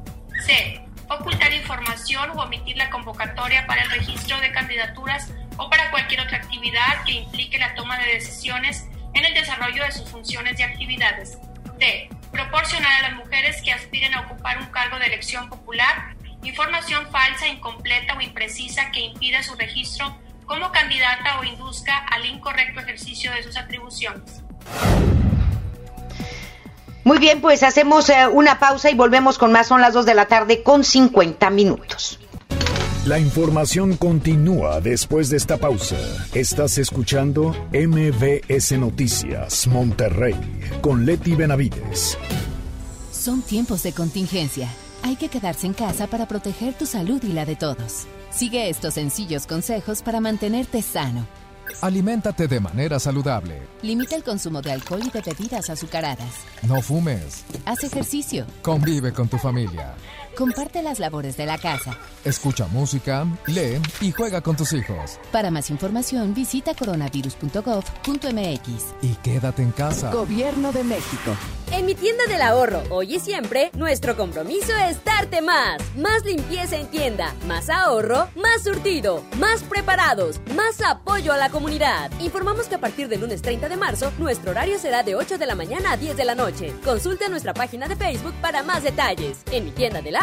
S29: C. Ocultar información o omitir la convocatoria para el registro de candidaturas o para cualquier otra actividad que implique la toma de decisiones en el desarrollo de sus funciones y actividades. D. Proporcionar a las mujeres que aspiren a ocupar un cargo de elección popular información falsa, incompleta o imprecisa que impida su registro como candidata o induzca al incorrecto ejercicio de sus atribuciones.
S3: Muy bien, pues hacemos eh, una pausa y volvemos con más. Son las 2 de la tarde con 50 minutos.
S2: La información continúa después de esta pausa. Estás escuchando MBS Noticias Monterrey con Leti Benavides.
S30: Son tiempos de contingencia. Hay que quedarse en casa para proteger tu salud y la de todos. Sigue estos sencillos consejos para mantenerte sano.
S31: Aliméntate de manera saludable.
S30: Limita el consumo de alcohol y de bebidas azucaradas.
S31: No fumes.
S30: Haz ejercicio.
S31: Convive con tu familia.
S30: Comparte las labores de la casa.
S31: Escucha música, lee y juega con tus hijos.
S30: Para más información, visita coronavirus.gov.mx.
S31: Y quédate en casa.
S27: Gobierno de México.
S17: En mi tienda del ahorro, hoy y siempre, nuestro compromiso es darte más. Más limpieza en tienda, más ahorro, más surtido, más preparados, más apoyo a la comunidad. Informamos que a partir del lunes 30 de marzo, nuestro horario será de 8 de la mañana a 10 de la noche. Consulta nuestra página de Facebook para más detalles. En mi tienda del ahorro,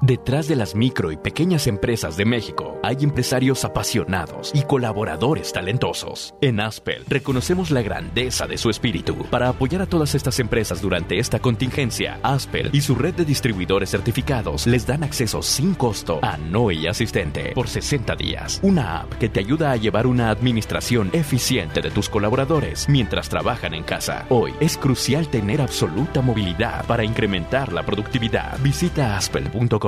S32: Detrás de las micro y pequeñas empresas de México hay empresarios apasionados y colaboradores talentosos. En Aspel reconocemos la grandeza de su espíritu. Para apoyar a todas estas empresas durante esta contingencia, Aspel y su red de distribuidores certificados les dan acceso sin costo a Noe Asistente por 60 días. Una app que te ayuda a llevar una administración eficiente de tus colaboradores mientras trabajan en casa. Hoy es crucial tener absoluta movilidad para incrementar la productividad. Visita aspel.com.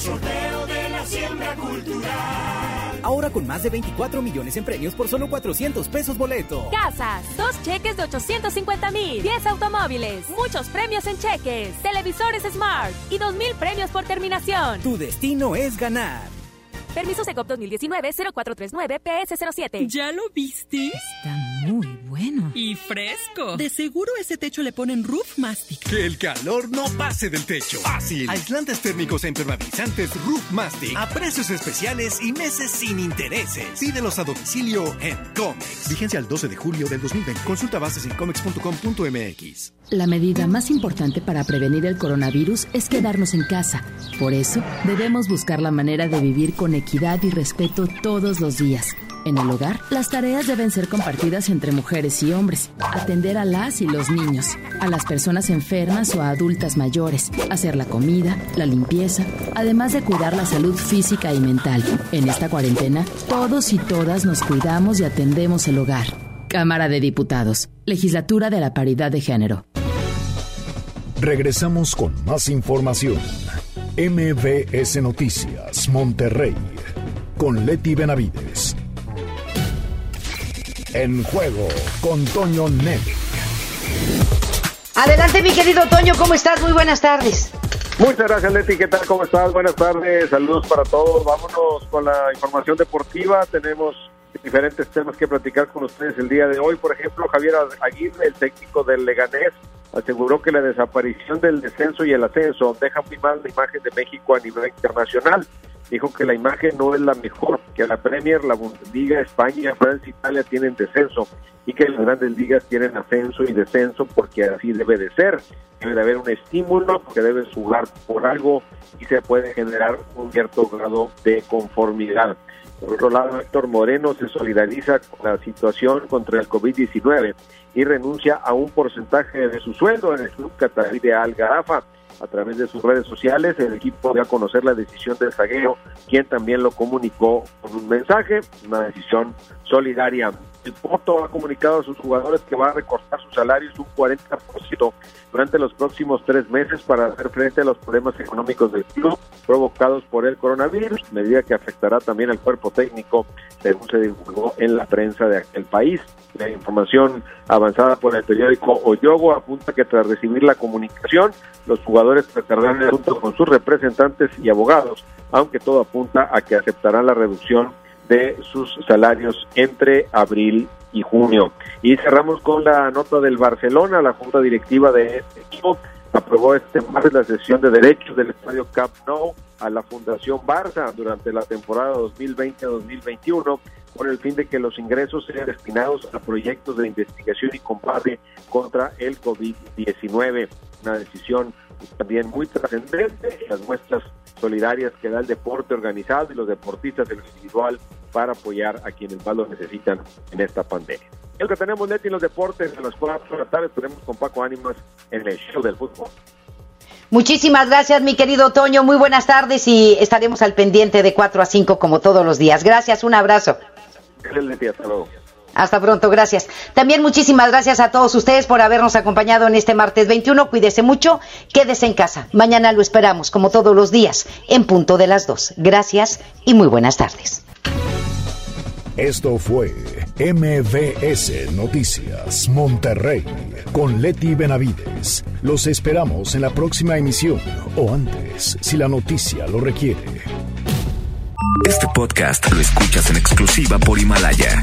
S33: Sorteo de la siembra cultural.
S34: Ahora con más de 24 millones en premios por solo 400 pesos boleto.
S35: Casas, dos cheques de 850 mil, 10 automóviles, muchos premios en cheques, televisores Smart y 2 mil premios por terminación.
S34: Tu destino es ganar.
S35: Permiso Secop 2019-0439-PS07.
S36: ¿Ya lo viste?
S23: Está muy bueno.
S36: Y fresco. De seguro ese techo le ponen Roof Mastic.
S37: Que el calor no pase del techo. Fácil. Aislantes térmicos e impermeabilizantes Roof Mastic. A precios especiales y meses sin intereses. Pídelos a domicilio en Comex. Vigencia el 12 de julio del 2020. Consulta bases en comex.com.mx.
S23: La medida más importante para prevenir el coronavirus es quedarnos en casa. Por eso, debemos buscar la manera de vivir con equidad y respeto todos los días. En el hogar, las tareas deben ser compartidas entre mujeres y hombres. Atender a las y los niños, a las personas enfermas o a adultas mayores, hacer la comida, la limpieza, además de cuidar la salud física y mental. En esta cuarentena, todos y todas nos cuidamos y atendemos el hogar. Cámara de Diputados, Legislatura de la Paridad de Género.
S2: Regresamos con más información. MBS Noticias, Monterrey, con Leti Benavides. En juego con Toño Net.
S3: Adelante, mi querido Toño, ¿cómo estás? Muy buenas tardes.
S38: Muchas gracias, Leti. ¿Qué tal? ¿Cómo estás? Buenas tardes. Saludos para todos. Vámonos con la información deportiva. Tenemos diferentes temas que platicar con ustedes el día de hoy. Por ejemplo, Javier Aguirre, el técnico del Leganés, aseguró que la desaparición del descenso y el ascenso deja muy mal la imagen de México a nivel internacional. Dijo que la imagen no es la mejor, que la Premier, la Bundesliga, España, Francia, Italia tienen descenso y que las grandes ligas tienen ascenso y descenso porque así debe de ser. Debe de haber un estímulo porque debes jugar por algo y se puede generar un cierto grado de conformidad. Por otro lado, Héctor Moreno se solidariza con la situación contra el COVID-19 y renuncia a un porcentaje de su sueldo en el club catarí de Al Garafa. A través de sus redes sociales, el equipo dio a conocer la decisión del zaguero, quien también lo comunicó con un mensaje, una decisión solidaria. El Porto ha comunicado a sus jugadores que va a recortar sus salarios un 40% durante los próximos tres meses para hacer frente a los problemas económicos del club provocados por el coronavirus, medida que afectará también al cuerpo técnico, según se divulgó en la prensa de aquel país. La información avanzada por el periódico Oyogo apunta que tras recibir la comunicación, los jugadores tratarán el asunto con sus representantes y abogados, aunque todo apunta a que aceptarán la reducción de sus salarios entre abril y junio. Y cerramos con la nota del Barcelona, la junta directiva de este equipo aprobó este martes la sesión de derechos del estadio Camp Nou a la Fundación Barça durante la temporada 2020-2021 con el fin de que los ingresos sean destinados a proyectos de investigación y combate contra el COVID-19. Una decisión también muy trascendente, las muestras solidarias que da el deporte organizado y los deportistas del individual para apoyar a quienes más lo necesitan en esta pandemia. Es lo que tenemos, Neti, en los deportes, a las 4 de la tarde estaremos con Paco Ánimas en el show del fútbol.
S3: Muchísimas gracias, mi querido Toño. Muy buenas tardes y estaremos al pendiente de 4 a 5 como todos los días. Gracias, un abrazo.
S38: Hasta luego.
S3: Hasta pronto, gracias. También muchísimas gracias a todos ustedes por habernos acompañado en este martes 21. Cuídese mucho, quédese en casa. Mañana lo esperamos, como todos los días, en punto de las dos. Gracias y muy buenas tardes.
S2: Esto fue MVS Noticias Monterrey con Leti Benavides. Los esperamos en la próxima emisión o antes, si la noticia lo requiere.
S39: Este podcast lo escuchas en exclusiva por Himalaya.